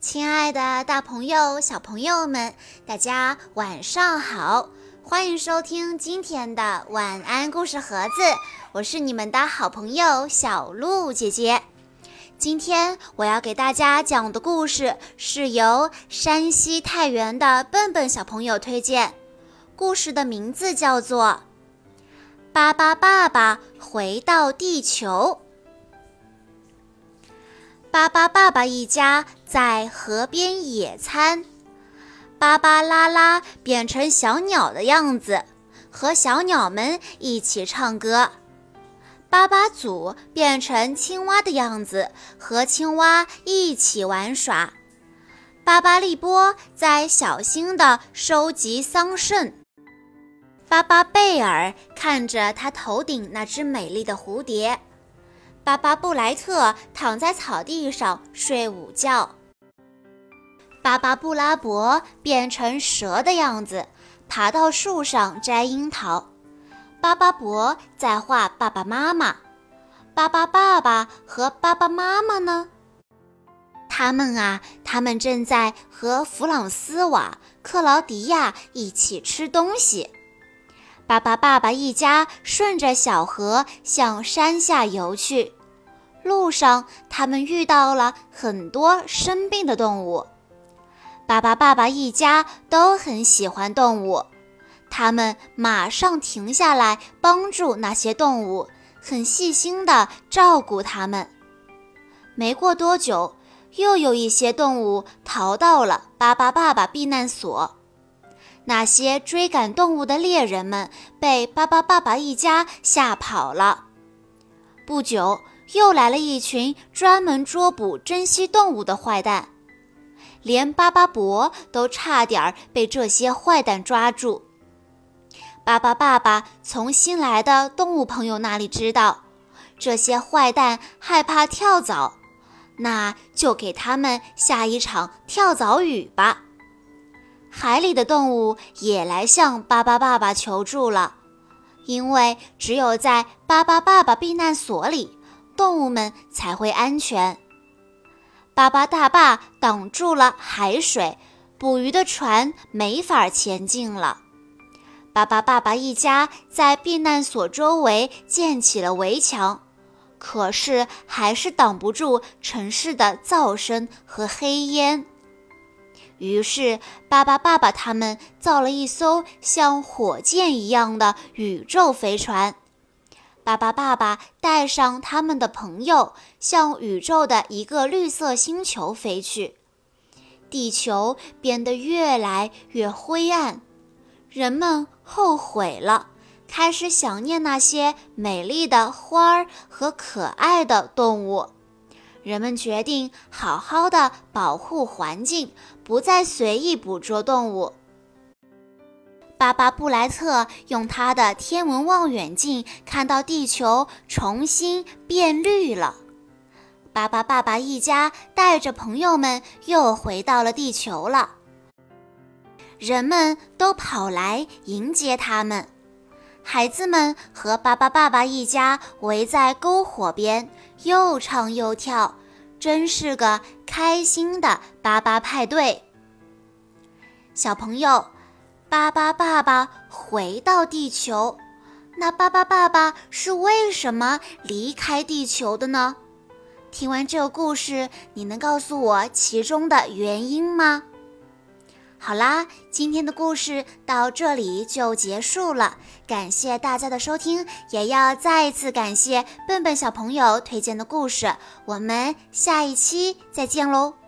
亲爱的，大朋友、小朋友们，大家晚上好！欢迎收听今天的晚安故事盒子，我是你们的好朋友小鹿姐姐。今天我要给大家讲的故事是由山西太原的笨笨小朋友推荐，故事的名字叫做《巴巴爸爸回到地球》。巴巴爸爸一家在河边野餐，巴巴拉拉变成小鸟的样子，和小鸟们一起唱歌；巴巴祖变成青蛙的样子，和青蛙一起玩耍；巴巴利波在小心地收集桑葚；巴巴贝尔看着他头顶那只美丽的蝴蝶。巴巴布莱特躺在草地上睡午觉。巴巴布拉伯变成蛇的样子，爬到树上摘樱桃。巴巴伯在画爸爸妈妈。巴巴爸爸和爸爸妈妈呢？他们啊，他们正在和弗朗斯瓦、克劳迪亚一起吃东西。巴巴爸爸一家顺着小河向山下游去，路上他们遇到了很多生病的动物。巴巴爸爸一家都很喜欢动物，他们马上停下来帮助那些动物，很细心地照顾它们。没过多久，又有一些动物逃到了巴巴爸爸避难所。那些追赶动物的猎人们被巴巴爸爸一家吓跑了。不久，又来了一群专门捉捕珍稀动物的坏蛋，连巴巴伯都差点被这些坏蛋抓住。巴巴爸爸从新来的动物朋友那里知道，这些坏蛋害怕跳蚤，那就给他们下一场跳蚤雨吧。海里的动物也来向巴巴爸爸求助了，因为只有在巴巴爸爸避难所里，动物们才会安全。巴巴大坝挡住了海水，捕鱼的船没法前进了。巴巴爸爸一家在避难所周围建起了围墙，可是还是挡不住城市的噪声和黑烟。于是，巴巴爸爸他们造了一艘像火箭一样的宇宙飞船。巴巴爸爸带上他们的朋友，向宇宙的一个绿色星球飞去。地球变得越来越灰暗，人们后悔了，开始想念那些美丽的花儿和可爱的动物。人们决定好好的保护环境，不再随意捕捉动物。巴巴布莱特用他的天文望远镜看到地球重新变绿了。巴巴爸爸一家带着朋友们又回到了地球了。人们都跑来迎接他们，孩子们和巴巴爸爸一家围在篝火边。又唱又跳，真是个开心的巴巴派对。小朋友，巴巴爸爸回到地球，那巴巴爸爸是为什么离开地球的呢？听完这个故事，你能告诉我其中的原因吗？好啦，今天的故事到这里就结束了。感谢大家的收听，也要再一次感谢笨笨小朋友推荐的故事。我们下一期再见喽！